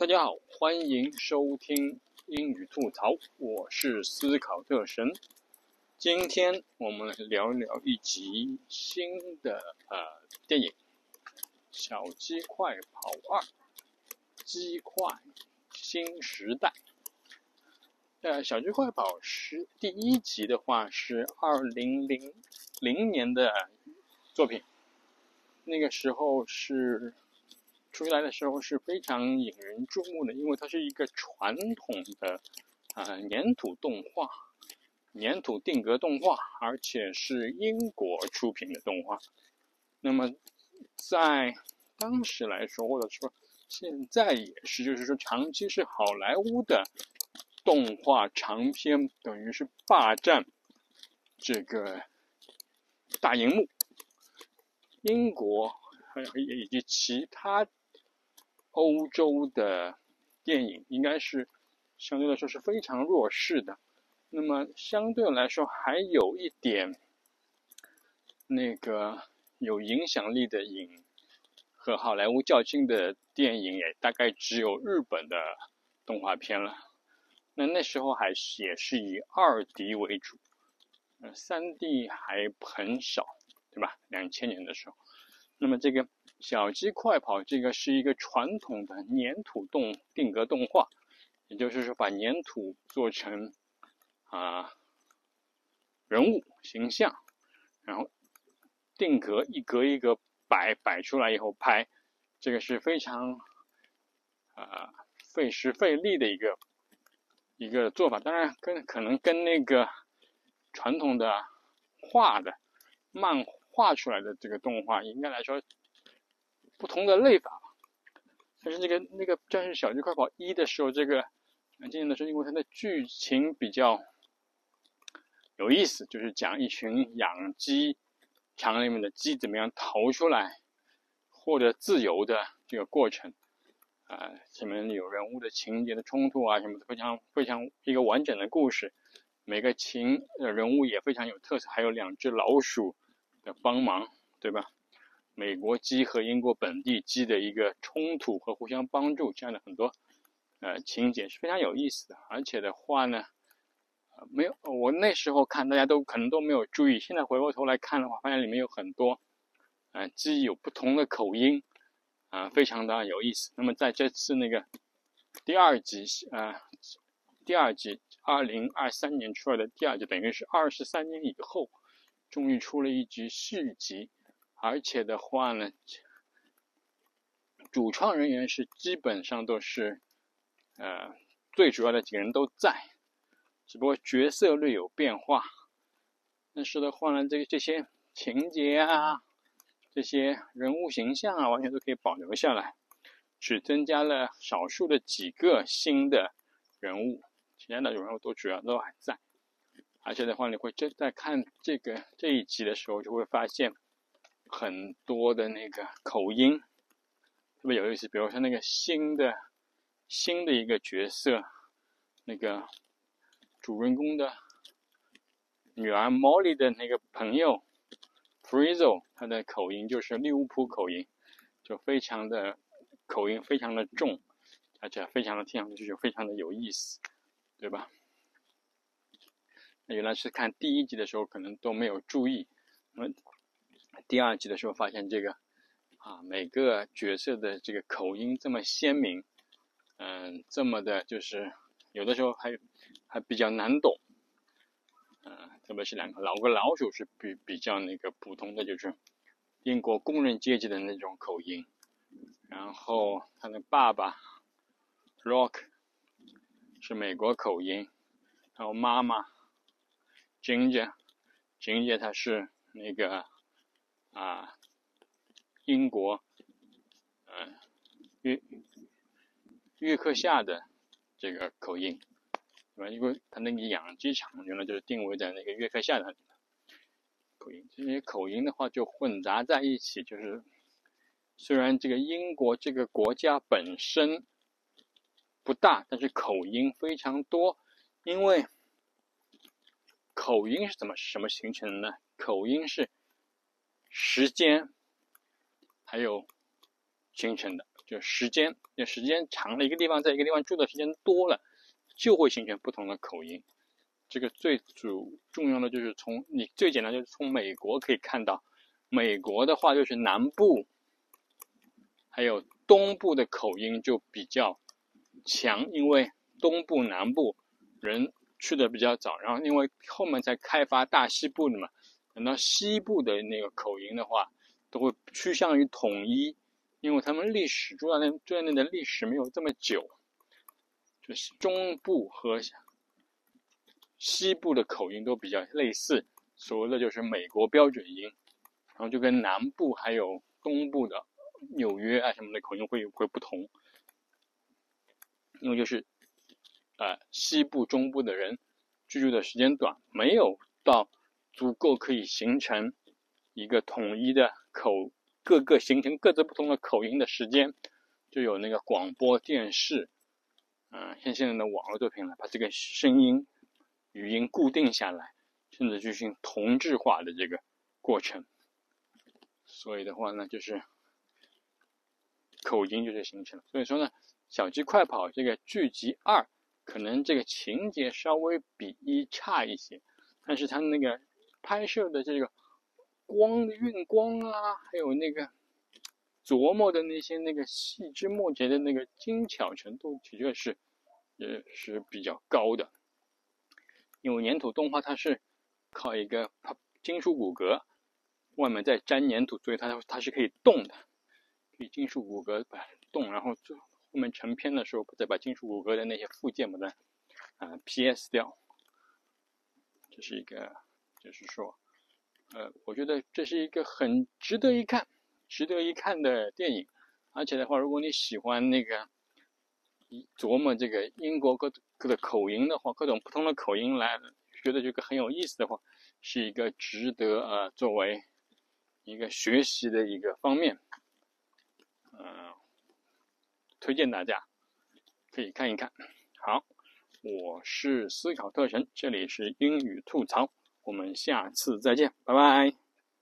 大家好，欢迎收听英语吐槽，我是思考特神。今天我们来聊一聊一集新的呃电影《小鸡快跑二：鸡快新时代》。呃，《小鸡快跑》是第一集的话是二零零零年的作品，那个时候是。出来的时候是非常引人注目的，因为它是一个传统的啊粘土动画、粘土定格动画，而且是英国出品的动画。那么在当时来说，或者说现在也是，就是说长期是好莱坞的动画长片，等于是霸占这个大荧幕。英国还有以及其他。欧洲的电影应该是相对来说是非常弱势的，那么相对来说还有一点那个有影响力的影和好莱坞较劲的电影，也大概只有日本的动画片了。那那时候还是也是以二 D 为主，呃，三 D 还很少，对吧？两千年的时候，那么这个。小鸡快跑这个是一个传统的粘土动定格动画，也就是说把粘土做成啊人物形象，然后定格一格一格摆摆出来以后拍，这个是非常啊费时费力的一个一个做法。当然跟可能跟那个传统的画的漫画出来的这个动画应该来说。不同的类法，但是那个那个战士小鸡快跑一的时候，这个很经典的是因为它的剧情比较有意思，就是讲一群养鸡场里面的鸡怎么样逃出来，获得自由的这个过程。啊，前面有人物的情节的冲突啊，什么的，非常非常一个完整的故事，每个情人物也非常有特色，还有两只老鼠的帮忙，对吧？美国鸡和英国本地鸡的一个冲突和互相帮助，这样的很多呃情节是非常有意思的。而且的话呢，没有我那时候看大家都可能都没有注意，现在回过头来看的话，发现里面有很多呃鸡有不同的口音啊，非常的有意思。那么在这次那个第二集啊，第二集二零二三年出来的第二集，等于是二十三年以后，终于出了一集续集。而且的话呢，主创人员是基本上都是，呃，最主要的几个人都在，只不过角色略有变化。但是的话呢，这这些情节啊，这些人物形象啊，完全都可以保留下来，只增加了少数的几个新的人物，其他的人物都主要都还在。而且的话，你会这在看这个这一集的时候，就会发现。很多的那个口音特别有意思，比如说那个新的新的一个角色，那个主人公的女儿 Molly 的那个朋友 Frizzle，他的口音就是利物浦口音，就非常的口音非常的重，而且非常的听上去就非常的有意思，对吧？原来是看第一集的时候可能都没有注意，那。第二集的时候发现这个，啊，每个角色的这个口音这么鲜明，嗯，这么的，就是有的时候还还比较难懂，嗯，特别是两个老个老鼠是比比较那个普通的，就是英国工人阶级的那种口音，然后他的爸爸 Rock 是美国口音，然后妈妈 Ginger，Ginger 他是那个。啊，英国，嗯，约约克夏的这个口音，对吧？因为他那个养鸡场原来就是定位在那个约克夏的口音，这些口音的话就混杂在一起，就是虽然这个英国这个国家本身不大，但是口音非常多，因为口音是怎么什么形成的呢？口音是。时间还有形成的，就时间，就时间长了，一个地方在一个地方住的时间多了，就会形成不同的口音。这个最主重要的就是从你最简单就是从美国可以看到，美国的话就是南部还有东部的口音就比较强，因为东部南部人去的比较早，然后因为后面才开发大西部的嘛，等到西部的那个口音的话，都会趋向于统一。因为他们历史住在那住在那的历史没有这么久，就是中部和西部的口音都比较类似，所谓的就是美国标准音，然后就跟南部还有东部的纽约啊什么的口音会会不同，因为就是呃西部中部的人居住的时间短，没有到足够可以形成一个统一的口。各个形成各自不同的口音的时间，就有那个广播电视，嗯，像现在的网络作品了，把这个声音、语音固定下来，甚至进行同质化的这个过程。所以的话呢，就是口音就是形成了。所以说呢，《小鸡快跑》这个剧集二，可能这个情节稍微比一差一些，但是它那个拍摄的这个。光的运光啊，还有那个琢磨的那些那个细枝末节的那个精巧程度，的确是也是比较高的。因为粘土动画它是靠一个金属骨骼外面再粘粘土，所以它它是可以动的，可以金属骨骼把动，然后就后面成片的时候再把金属骨骼的那些附件把它啊 PS 掉。这是一个，就是说。呃，我觉得这是一个很值得一看、值得一看的电影。而且的话，如果你喜欢那个琢磨这个英国各各的口音的话，各种不同的口音来，觉得这个很有意思的话，是一个值得呃作为一个学习的一个方面。嗯，推荐大家可以看一看。好，我是思考特神，这里是英语吐槽。我们下次再见，拜拜。